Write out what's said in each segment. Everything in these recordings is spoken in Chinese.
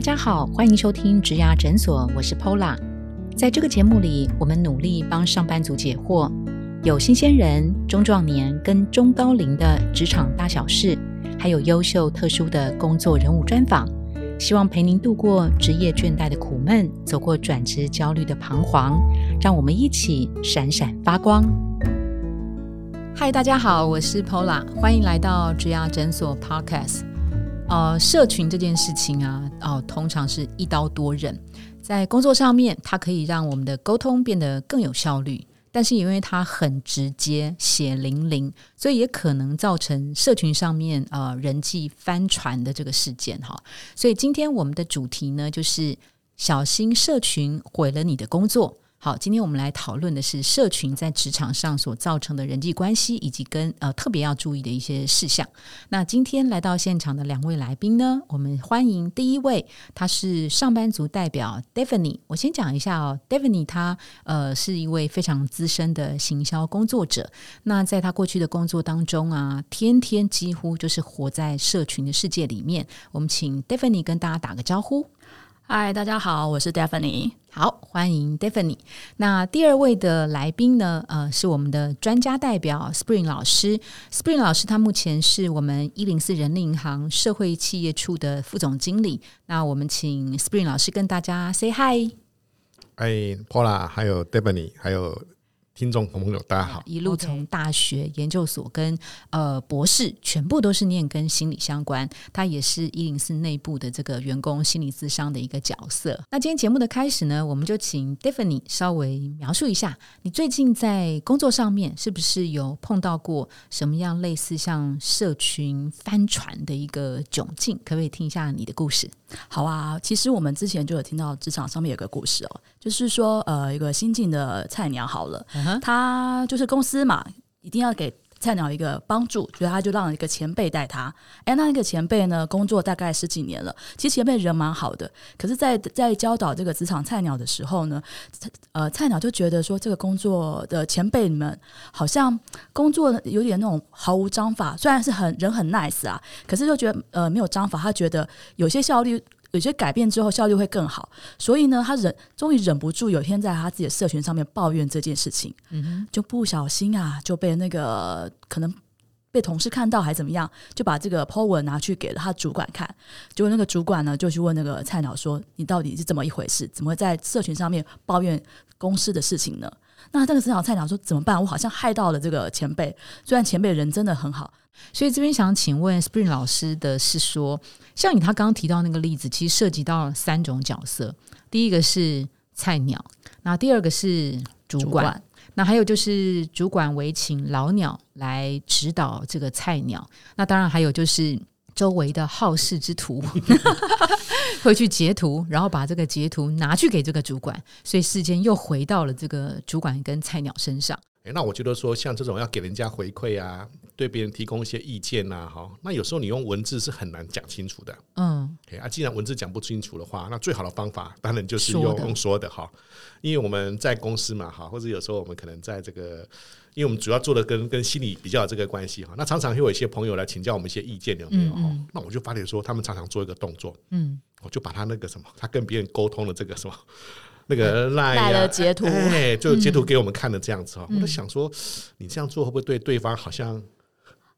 大家好，欢迎收听植牙诊所，我是 Pola。在这个节目里，我们努力帮上班族解惑，有新鲜人、中壮年跟中高龄的职场大小事，还有优秀特殊的工作人物专访，希望陪您度过职业倦怠的苦闷，走过转职焦虑的彷徨，让我们一起闪闪发光。嗨，大家好，我是 Pola，欢迎来到植牙诊所 Podcast。呃，社群这件事情啊，哦，通常是一刀多刃。在工作上面，它可以让我们的沟通变得更有效率，但是因为它很直接、血淋淋，所以也可能造成社群上面呃人际翻船的这个事件哈。所以今天我们的主题呢，就是小心社群毁了你的工作。好，今天我们来讨论的是社群在职场上所造成的人际关系，以及跟呃特别要注意的一些事项。那今天来到现场的两位来宾呢，我们欢迎第一位，他是上班族代表 Daphne。我先讲一下哦，Daphne 他呃是一位非常资深的行销工作者。那在他过去的工作当中啊，天天几乎就是活在社群的世界里面。我们请 Daphne 跟大家打个招呼。嗨，大家好，我是 Daphne。好，欢迎 Daphne。那第二位的来宾呢？呃，是我们的专家代表 Spring 老师。Spring 老师他目前是我们一零四人力银行社会企业处的副总经理。那我们请 Spring 老师跟大家 say hi。哎，Paula，还有 Daphne，还有。听众朋友，大家好！一路从大学、研究所跟呃博士，全部都是念跟心理相关。他也是一零四内部的这个员工心理咨商的一个角色。那今天节目的开始呢，我们就请 Daphne 稍微描述一下，你最近在工作上面是不是有碰到过什么样类似像社群帆船的一个窘境？可不可以听一下你的故事？好啊，其实我们之前就有听到职场上面有个故事哦，就是说呃，一个新进的菜鸟好了。他就是公司嘛，一定要给菜鸟一个帮助，所以他就让一个前辈带他。哎，那一个前辈呢，工作大概十几年了，其实前辈人蛮好的。可是，在在教导这个职场菜鸟的时候呢，呃，菜鸟就觉得说，这个工作的前辈们好像工作有点那种毫无章法，虽然是很人很 nice 啊，可是就觉得呃没有章法，他觉得有些效率。有些改变之后效率会更好，所以呢，他忍终于忍不住，有一天在他自己的社群上面抱怨这件事情，就不小心啊就被那个可能被同事看到还怎么样，就把这个 po 文拿去给了他主管看，结果那个主管呢就去问那个菜鸟说：“你到底是怎么一回事？怎么会在社群上面抱怨公司的事情呢？”那这个职场菜鸟说：“怎么办？我好像害到了这个前辈，虽然前辈人真的很好。”所以这边想请问 Spring 老师的是说，像你他刚刚提到那个例子，其实涉及到三种角色。第一个是菜鸟，那第二个是主管，那还有就是主管委请老鸟来指导这个菜鸟。那当然还有就是周围的好事之徒 会去截图，然后把这个截图拿去给这个主管，所以事件又回到了这个主管跟菜鸟身上。哎，那我觉得说像这种要给人家回馈啊。对别人提供一些意见呐，哈，那有时候你用文字是很难讲清楚的，嗯，啊，既然文字讲不清楚的话，那最好的方法当然就是用用说的哈，因为我们在公司嘛，哈，或者有时候我们可能在这个，因为我们主要做的跟跟心理比较这个关系哈，那常常会有一些朋友来请教我们一些意见有没有？哈，那我就发现说，他们常常做一个动作，嗯，我就把他那个什么，他跟别人沟通的这个什么那个赖的截图，哎，就截图给我们看的这样子哈，我在想说，你这样做会不会对对方好像？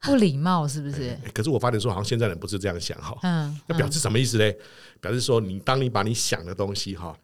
不礼貌是不是？可是我发现说，好像现在人不是这样想哈。嗯，那表示什么意思嘞？表示说，你当你把你想的东西哈，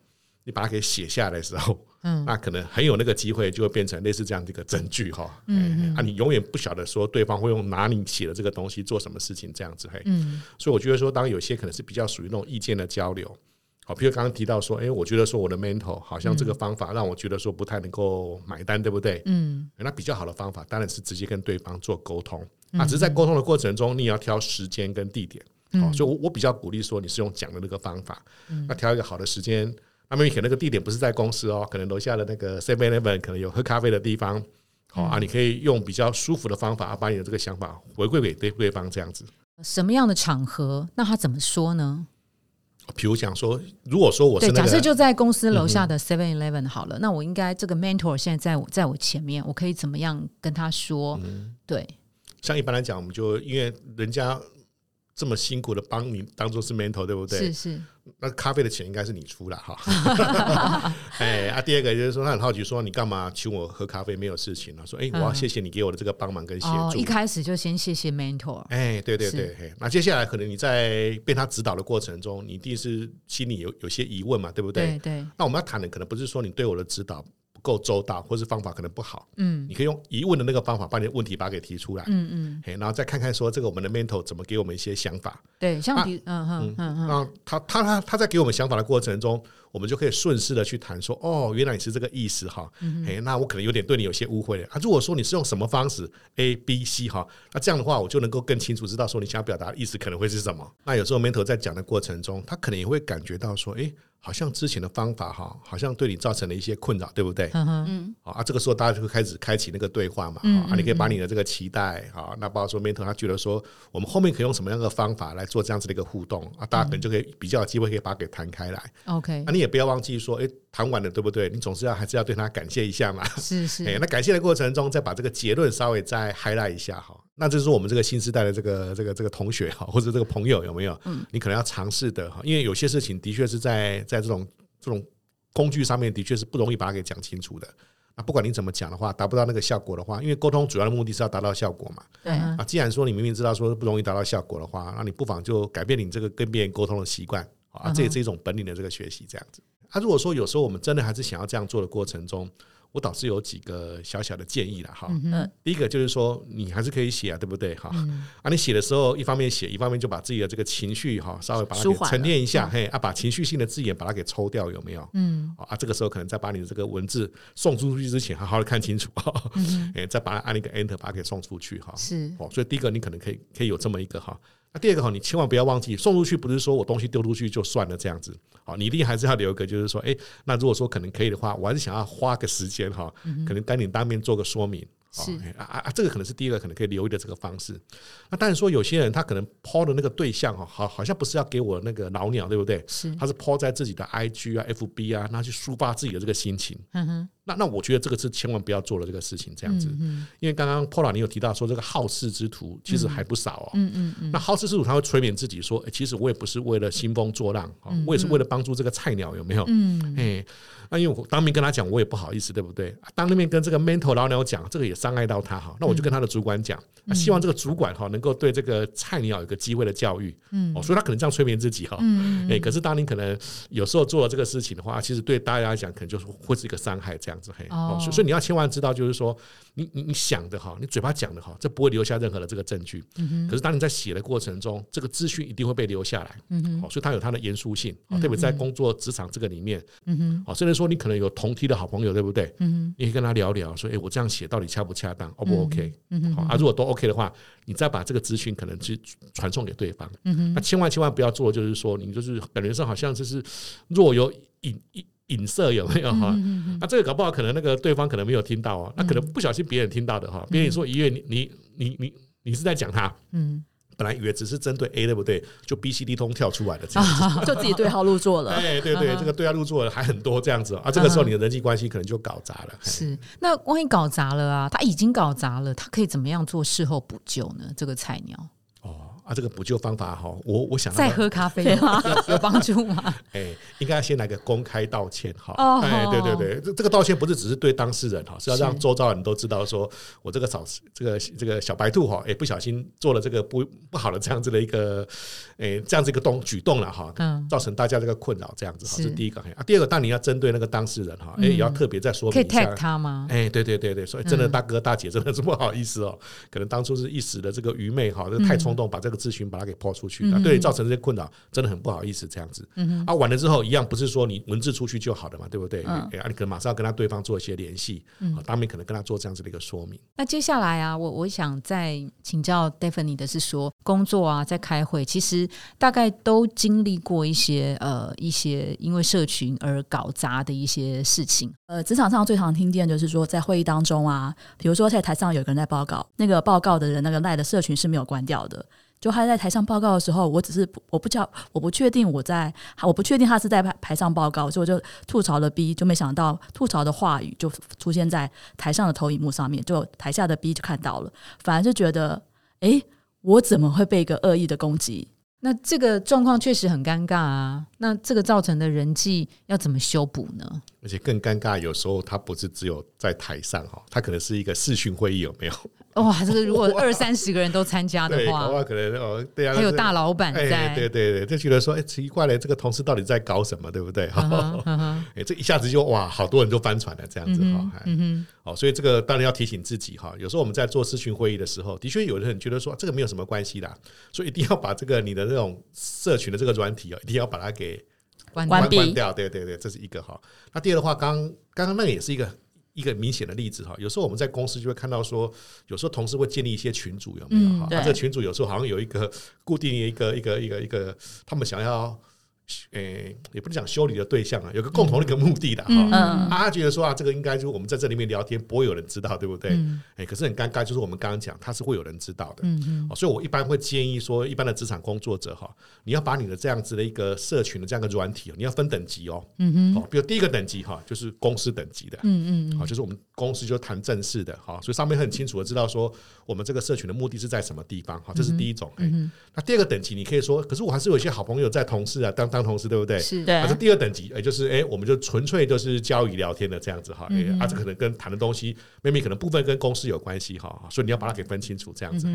你把它给写下来的时候，嗯，那可能很有那个机会，就会变成类似这样的一个证据哈。嗯啊，你永远不晓得说对方会用拿你写的这个东西做什么事情这样子嘿。嗯，所以我觉得说，当有些可能是比较属于那种意见的交流。好，比如刚刚提到说，哎，我觉得说我的 mental 好像这个方法让我觉得说不太能够买单，对不对？嗯，那比较好的方法当然是直接跟对方做沟通。啊，只是在沟通的过程中，你也要挑时间跟地点。哦，所以，我我比较鼓励说，你是用讲的那个方法，那挑一个好的时间。那么，可能那个地点不是在公司哦，可能楼下的那个 Seven Eleven 可能有喝咖啡的地方。好啊，你可以用比较舒服的方法，把你的这个想法回馈给对对方，这样子。什么样的场合？那他怎么说呢？比如讲说，如果说我是假设就在公司楼下的 Seven Eleven 好了，那我应该这个 mentor 现在在我在我前面，我可以怎么样跟他说？对，像一般来讲，我们就因为人家这么辛苦的帮你当做是 mentor，对不对？是是。那咖啡的钱应该是你出了哈。哎啊，第二个就是说他很好奇，说你干嘛请我喝咖啡？没有事情了。说哎，我要谢谢你给我的这个帮忙跟协助。一开始就先谢谢 mentor。哎，对对对，那接下来可能你在被他指导的过程中，你一定是心里有有些疑问嘛，对不对？对对。那我们要谈的可能不是说你对我的指导。够周到，或是方法可能不好，嗯，你可以用疑问的那个方法把你的问题把它给提出来，嗯嗯，嘿，然后再看看说这个我们的 mentor 怎么给我们一些想法，对，像比，嗯嗯嗯嗯，那他他他他在给我们想法的过程中。我们就可以顺势的去谈说，哦，原来你是这个意思哈，哎，那我可能有点对你有些误会了啊。如果说你是用什么方式 A、B、C 哈，那这样的话我就能够更清楚知道说你想要表达的意思可能会是什么。那有时候 mentor 在讲的过程中，他可能也会感觉到说，哎，好像之前的方法哈，好像对你造成了一些困扰，对不对？嗯嗯。啊，这个时候大家就会开始开启那个对话嘛，啊，你可以把你的这个期待啊，那包括说 mentor 他觉得说，我们后面可以用什么样的方法来做这样子的一个互动啊，大家可能就可以比较有机会可以把它给谈开来。OK，那你也不要忘记说。哎，谈完了，对不对？你总是要还是要对他感谢一下嘛。是是。哎，那感谢的过程中，再把这个结论稍微再 highlight 一下哈。那这是我们这个新时代的这个这个这个同学哈，或者这个朋友有没有？嗯。你可能要尝试的哈，因为有些事情的确是在在这种这种工具上面，的确是不容易把它给讲清楚的。那不管你怎么讲的话，达不到那个效果的话，因为沟通主要的目的是要达到效果嘛。对。啊，既然说你明明知道说不容易达到效果的话，那你不妨就改变你这个跟别人沟通的习惯啊，这也是一种本领的这个学习，这样子。啊如果说有时候我们真的还是想要这样做的过程中，我倒是有几个小小的建议了哈。嗯，第一个就是说你还是可以写啊，对不对？哈，啊，你写的时候一方面写，一方面就把自己的这个情绪哈稍微把它给沉淀一下，嘿啊，把情绪性的字眼把它给抽掉，有没有？嗯，啊，这个时候可能再把你的这个文字送出去之前，好好的看清楚，哎，再把它按一个 enter 把它给送出去哈。是哦，所以第一个你可能可以可以有这么一个哈。那第二个哈，你千万不要忘记送出去，不是说我东西丢出去就算了这样子，好，你一定还是要留一个，就是说，哎，那如果说可能可以的话，我还是想要花个时间哈，可能跟你当面做个说明。是啊啊，这个可能是第一个可能可以留意的这个方式。那但是说有些人他可能抛的那个对象哈，好好像不是要给我那个老鸟，对不对？是，他是抛在自己的 IG 啊、FB 啊，那去抒发自己的这个心情。嗯哼。那那我觉得这个是千万不要做的这个事情，这样子。嗯。因为刚刚 Paula 你有提到说这个好事之徒其实还不少哦。嗯嗯嗯。那好事之徒他会催眠自己说，其实我也不是为了兴风作浪啊，我也是为了帮助这个菜鸟，有没有？嗯。哎。那因为我当面跟他讲，我也不好意思，对不对？当面跟这个 mentor 老鸟讲，这个也伤害到他哈。那我就跟他的主管讲，希望这个主管哈能够对这个菜鸟有个机会的教育。嗯，哦，所以他可能这样催眠自己哈。嗯哎，可是当你可能有时候做了这个事情的话，其实对大家来讲，可能就是会是一个伤害这样子。嘿，哦，所以你要千万知道，就是说，你你你想的哈，你嘴巴讲的哈，这不会留下任何的这个证据。嗯可是当你在写的过程中，这个资讯一定会被留下来。嗯哼。哦，所以它有它的严肃性，特别在工作职场这个里面。嗯哼。哦，甚至说你可能有同梯。的好朋友对不对？嗯你可以跟他聊聊，说：“哎，我这样写到底恰不恰当？O 不 OK？” 嗯好啊，如果都 OK 的话，你再把这个资讯可能去传送给对方。嗯那千万千万不要做，就是说你就是感觉上好像就是若有隐隐隐色有没有哈？那这个搞不好可能那个对方可能没有听到哦，那可能不小心别人听到的哈。别人说：“一月你你你你你是在讲他？”嗯。本来以为只是针对 A 对不对？就 B、C、D 通跳出来的这样子，就自己对号入座了。哎，对对，这个对号入座的还很多这样子啊。这个时候你的人际关系可能就搞砸了。是，那万一搞砸了啊？他已经搞砸了，他可以怎么样做事后补救呢？这个菜鸟。啊，这个补救方法哈，我我想再喝咖啡有 有帮助吗？哎，应该要先来个公开道歉哈。哎，对对对，这这个道歉不是只是对当事人哈，是要让周遭人都知道，说我这个小这个这个小白兔哈，哎，不小心做了这个不不好的这样子的一个哎这样子一个动举动了哈，造成大家这个困扰这样子哈，是第一个。啊，第二个，当你要针对那个当事人哈，哎，也要特别再说明一下他吗？哎，对对对对，所以真的大哥大姐真的是不好意思哦，可能当初是一时的这个愚昧哈，这太冲动，把这个。咨询把它给抛出去，那对造成这些困扰，真的很不好意思。这样子，啊，完了之后一样不是说你文字出去就好了嘛，对不对？啊，你可能马上要跟他对方做一些联系，啊，当面可能跟他做这样子的一个说明。那接下来啊，我我想再请教 e i n i 的是说，工作啊，在开会，其实大概都经历过一些呃一些因为社群而搞砸的一些事情。呃，职场上最常听见就是说，在会议当中啊，比如说在台上有个人在报告，那个报告的人那个赖的社群是没有关掉的。就他在台上报告的时候，我只是我不叫我不确定我在我不确定他是在台上报告，所以我就吐槽了 B，就没想到吐槽的话语就出现在台上的投影幕上面，就台下的 B 就看到了，反而是觉得，哎，我怎么会被一个恶意的攻击？那这个状况确实很尴尬啊！那这个造成的人际要怎么修补呢？而且更尴尬，有时候他不是只有在台上哈，他可能是一个视讯会议，有没有？哇，这个如果 二三十个人都参加的话，可能哦，对啊，还有大老板在，对对对，就觉得说，哎，奇怪了，这个同事到底在搞什么，对不对？哈，哎，这一下子就哇，好多人都翻船了，这样子哈，嗯哼，哦，所以这个当然要提醒自己哈，有时候我们在做咨询会议的时候，的确有人觉得说这个没有什么关系的，所以一定要把这个你的那种社群的这个软体哦，一定要把它给关关关掉，对对对，这是一个哈。那第二的话，刚刚刚那个也是一个。一个明显的例子哈，有时候我们在公司就会看到说，有时候同事会建立一些群组，有没有哈？这个群组有时候好像有一个固定一个一个一个一个，他们想要。诶，也不能讲修理的对象啊，有个共同的一个目的的哈。他觉得说啊，这个应该就是我们在这里面聊天，不会有人知道，对不对？哎，可是很尴尬，就是我们刚刚讲，他是会有人知道的。嗯嗯。所以我一般会建议说，一般的职场工作者哈，你要把你的这样子的一个社群的这样的软体，你要分等级哦。嗯哼。比如第一个等级哈，就是公司等级的。嗯嗯。好，就是我们公司就谈正式的哈，所以上面很清楚的知道说，我们这个社群的目的是在什么地方哈，这是第一种。嗯那第二个等级，你可以说，可是我还是有一些好朋友在同事啊，当当。当同事对不对？是，的那是第二等级？也就是哎，我们就纯粹就是交易聊天的这样子哈。哎，啊，这可能跟谈的东西，maybe 可能部分跟公司有关系哈，所以你要把它给分清楚这样子。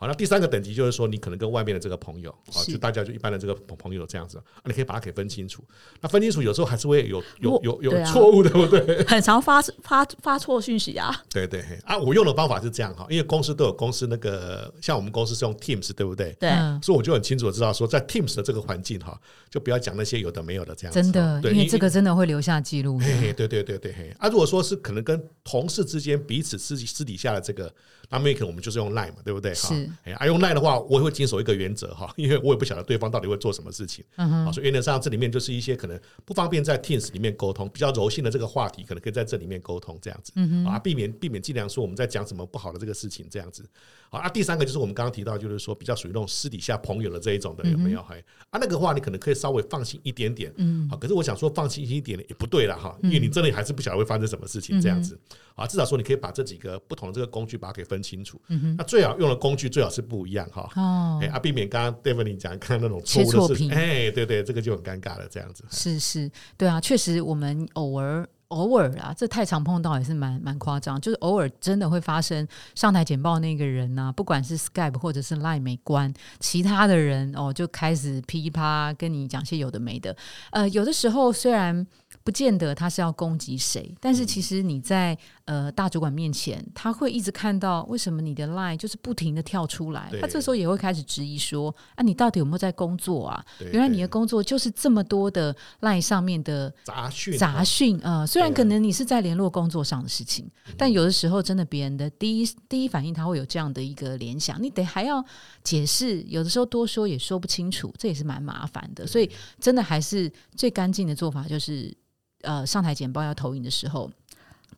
好，那第三个等级就是说，你可能跟外面的这个朋友，啊，就大家就一般的这个朋友这样子，啊，你可以把它给分清楚。那分清楚有时候还是会有有有有错误，对不对？很常发发发错讯息啊。对对，啊，我用的方法是这样哈，因为公司都有公司那个，像我们公司是用 Teams，对不对？对。所以我就很清楚的知道说，在 Teams 的这个环境哈，就不要讲那些有的没有的这样。真的，因为这个真的会留下记录。嘿，对对对对，嘿。啊，如果说是可能跟同事之间彼此私私底下的这个。那 make 我们就是用 line 嘛，对不对？是，哎，啊，用 line 的话，我也会坚守一个原则哈，因为我也不晓得对方到底会做什么事情，啊，所以原则上这里面就是一些可能不方便在 Teams 里面沟通，比较柔性的这个话题，可能可以在这里面沟通这样子，啊，避免避免尽量说我们在讲什么不好的这个事情这样子。好，啊，第三个就是我们刚刚提到，就是说比较属于那种私底下朋友的这一种的，有没有？还啊，那个话你可能可以稍微放心一点点，嗯，好，可是我想说放心一点也不对了哈，因为你真的还是不晓得会发生什么事情这样子，啊，至少说你可以把这几个不同的这个工具把它给分清楚，嗯那最好用的工具最好是不一样哈，哦，哎啊，避免刚刚 David 你讲看那种错误的事情，哎，对对，这个就很尴尬了，这样子，是是，对啊，确实我们偶尔。偶尔啊，这太常碰到也是蛮蛮夸张。就是偶尔真的会发生上台简报那个人呢，不管是 Skype 或者是 Line 没关，其他的人哦就开始噼啪跟你讲些有的没的。呃，有的时候虽然。不见得他是要攻击谁，但是其实你在呃大主管面前，他会一直看到为什么你的 line 就是不停的跳出来，他这时候也会开始质疑说啊，你到底有没有在工作啊？原来你的工作就是这么多的 line 上面的杂讯杂讯啊。虽然可能你是在联络工作上的事情，但有的时候真的别人的第一第一反应他会有这样的一个联想，你得还要解释，有的时候多说也说不清楚，这也是蛮麻烦的。所以真的还是最干净的做法就是。呃，上台简报要投影的时候，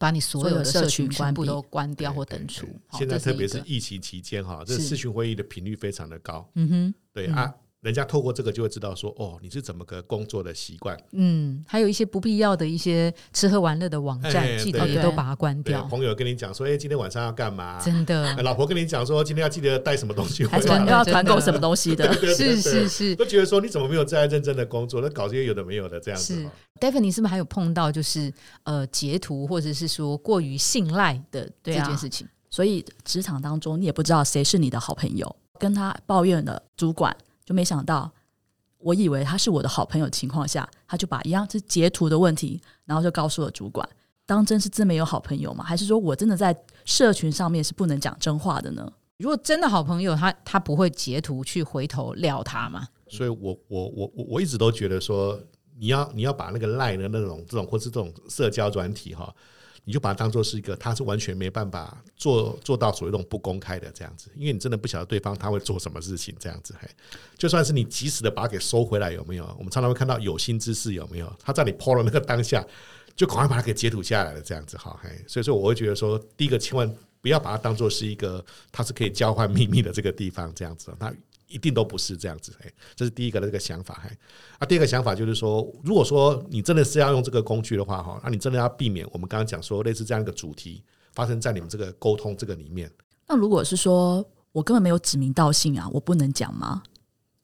把你所有的社群全部都关掉或登出。现在特别是疫情期间哈，这视讯会议的频率非常的高。嗯哼，对啊。人家透过这个就会知道说，哦，你是怎么个工作的习惯？嗯，还有一些不必要的一些吃喝玩乐的网站，记得也都把它关掉。朋友跟你讲说，哎，今天晚上要干嘛？真的，老婆跟你讲说，今天要记得带什么东西回来？团要团购什么东西的？是是是，都觉得说你怎么没有在认真的工作？那搞这些有的没有的这样子。是，David，你是不是还有碰到就是呃截图或者是说过于信赖的这件事情？所以职场当中，你也不知道谁是你的好朋友，跟他抱怨的主管，就没想到。我以为他是我的好朋友，情况下他就把一样是截图的问题，然后就告诉了主管。当真是真没有好朋友吗？还是说我真的在社群上面是不能讲真话的呢？如果真的好朋友，他他不会截图去回头撂他吗？所以我我我我我一直都觉得说，你要你要把那个赖的那种这种或是这种社交软体哈。你就把它当做是一个，他是完全没办法做做到所谓那种不公开的这样子，因为你真的不晓得对方他会做什么事情这样子。嘿，就算是你及时的把它给收回来，有没有？我们常常会看到有心之士有没有？他在你 PO 的那个当下，就赶快把它给截图下来了这样子。哈，嘿，所以说我会觉得说，第一个千万不要把它当做是一个，它是可以交换秘密的这个地方这样子。那一定都不是这样子，哎，这是第一个的这个想法，哎，啊，第二个想法就是说，如果说你真的是要用这个工具的话，哈，那你真的要避免我们刚刚讲说类似这样一个主题发生在你们这个沟通这个里面。那如果是说我根本没有指名道姓啊，我不能讲吗？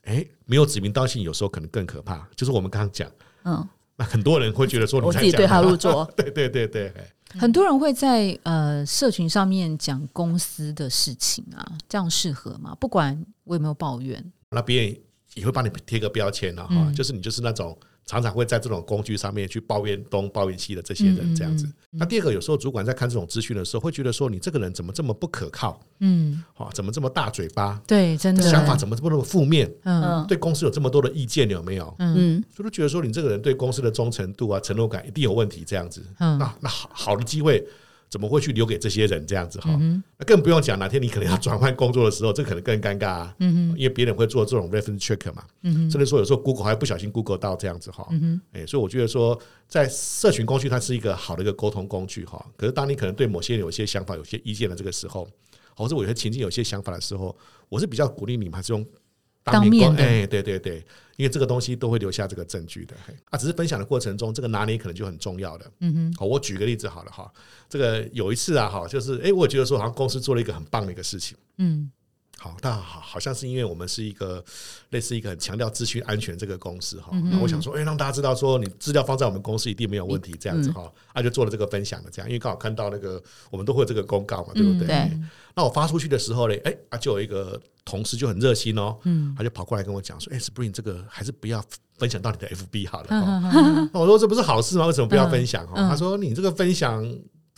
哎，没有指名道姓，有时候可能更可怕。就是我们刚刚讲，嗯，那很多人会觉得说，我自己对号入座，对对对对。很多人会在呃社群上面讲公司的事情啊，这样适合吗？不管我有没有抱怨，那别人也会帮你贴个标签了哈，就是你就是那种。常常会在这种工具上面去抱怨东抱怨西的这些人这样子。那第二个，有时候主管在看这种资讯的时候，会觉得说你这个人怎么这么不可靠？嗯，好，怎么这么大嘴巴？对，真的想法怎么这么那么负面？嗯，对公司有这么多的意见有没有？嗯，所以都觉得说你这个人对公司的忠诚度啊、承诺感一定有问题这样子。嗯，那那好好的机会。怎么会去留给这些人这样子哈？那更不用讲，哪天你可能要转换工作的时候，这可能更尴尬啊。嗯因为别人会做这种 reference check 嘛。嗯甚至说有时候 Google 还不小心 Google 到这样子哈。嗯哎，所以我觉得说，在社群工具它是一个好的一个沟通工具哈。可是当你可能对某些人有些想法、有些意见的这个时候，或者我有些情境、有些想法的时候，我是比较鼓励你们还是用。当面哎，对对对，因为这个东西都会留下这个证据的。啊，只是分享的过程中，这个拿捏可能就很重要的。嗯哼，好，我举个例子好了哈。这个有一次啊，哈，就是哎，我觉得说好像公司做了一个很棒的一个事情。嗯，好，但好好像是因为我们是一个类似一个很强调资讯安全这个公司哈。那我想说，哎，让大家知道说你资料放在我们公司一定没有问题，这样子哈。啊，就做了这个分享的这样，因为刚好看到那个我们都会有这个公告嘛，对不对？对。那我发出去的时候呢，哎啊，就有一个同事就很热心哦，嗯，他就跑过来跟我讲说，哎，Spring 这个还是不要分享到你的 FB 好了。那我说这不是好事吗？为什么不要分享？哈，他说你这个分享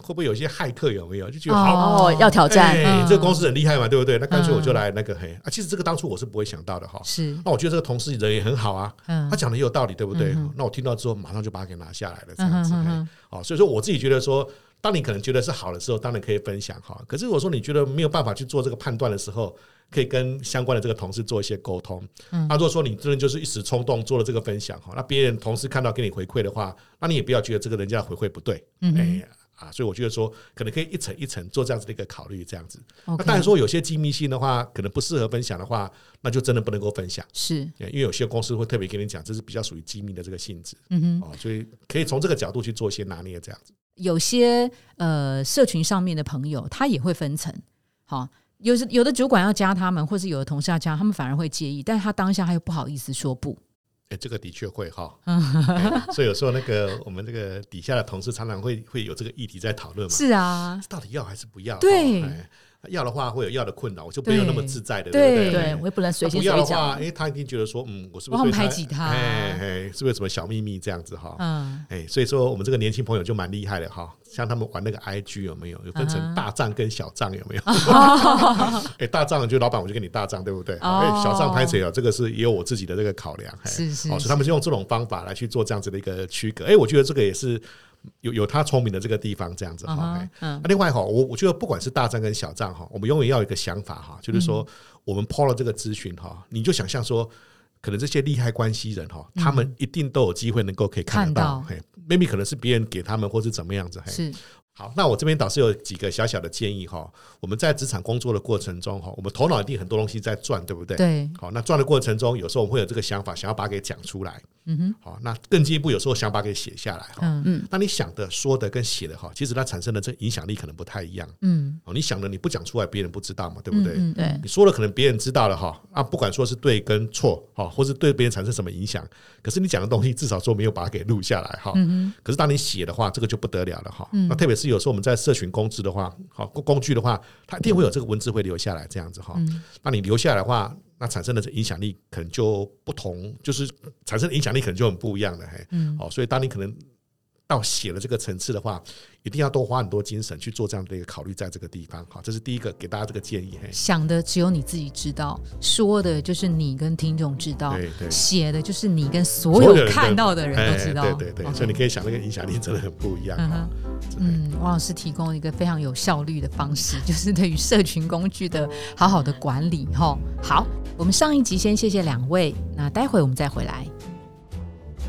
会不会有些骇客有没有？就觉得哦，要挑战，这个公司很厉害嘛，对不对？那干脆我就来那个嘿啊，其实这个当初我是不会想到的哈。是，那我觉得这个同事人也很好啊，他讲的也有道理，对不对？那我听到之后马上就把它给拿下来了，这样子。哦，所以说我自己觉得说。当你可能觉得是好的时候，当然可以分享哈。可是如果说你觉得没有办法去做这个判断的时候，可以跟相关的这个同事做一些沟通。嗯，那如果说你真的就是一时冲动做了这个分享哈，那别人同事看到给你回馈的话，那你也不要觉得这个人家回馈不对。嗯，哎啊，所以我觉得说可能可以一层一层做这样子的一个考虑，这样子。那当然说有些机密性的话，可能不适合分享的话，那就真的不能够分享。是，因为有些公司会特别跟你讲，这是比较属于机密的这个性质。嗯哼，哦，所以可以从这个角度去做一些拿捏，这样子。有些呃，社群上面的朋友，他也会分层。好，有时有的主管要加他们，或是有的同事要加他们，反而会介意。但是他当下他又不好意思说不。哎，这个的确会哈。所以有时候那个我们这个底下的同事常常会会有这个议题在讨论嘛。是啊，到底要还是不要？对。要的话会有要的困扰，我就没有那么自在的，对不对？我也不能随心随讲。哎，他一定觉得说，嗯，我是不是排挤他？哎哎，是不是什么小秘密这样子哈？嗯，哎，所以说我们这个年轻朋友就蛮厉害的哈。像他们玩那个 IG 有没有？有分成大账跟小账有没有？哎，大账就老板我就给你大账，对不对？哎，小账拍谁啊？这个是也有我自自己的这个考量。是是，所以他们是用这种方法来去做这样子的一个区隔。哎，我觉得这个也是。有有他聪明的这个地方，这样子哈。嗯，另外哈，我我觉得不管是大账跟小账哈，我们永远要有一个想法哈，就是说我们抛了这个资讯哈，你就想象说，可能这些利害关系人哈，他们一定都有机会能够可以看得到，嘿，maybe 可能是别人给他们，或是怎么样子，是。好，那我这边倒是有几个小小的建议哈。我们在职场工作的过程中哈，我们头脑一定很多东西在转，对不对？对。好，那转的过程中，有时候我们会有这个想法，想要把它给讲出来。嗯哼。好，那更进一步，有时候想把它给写下来哈。嗯嗯。那你想的、说的跟写的哈，其实它产生的这影响力可能不太一样。嗯。哦，你想的你不讲出来，别人不知道嘛，对不对？嗯。对。你说了，可能别人知道了哈。啊，不管说是对跟错哈，或是对别人产生什么影响，可是你讲的东西至少说没有把它给录下来哈。嗯可是当你写的话，这个就不得了了哈。嗯。那特别是有时候我们在社群。工资的话，好工具的话，它一定会有这个文字会留下来，这样子哈。那你留下来的话，那产生的影响力可能就不同，就是产生的影响力可能就很不一样的，嘿。嗯。好，所以当你可能。到写了这个层次的话，一定要多花很多精神去做这样的一个考虑，在这个地方，好，这是第一个给大家这个建议。想的只有你自己知道，说的就是你跟听众知道，对对写的就是你跟所有看到的人都知道。对对对，所以你可以想，那个影响力真的很不一样。嗯，王老师提供一个非常有效率的方式，就是对于社群工具的好好的管理。哈，好，我们上一集先谢谢两位，那待会我们再回来。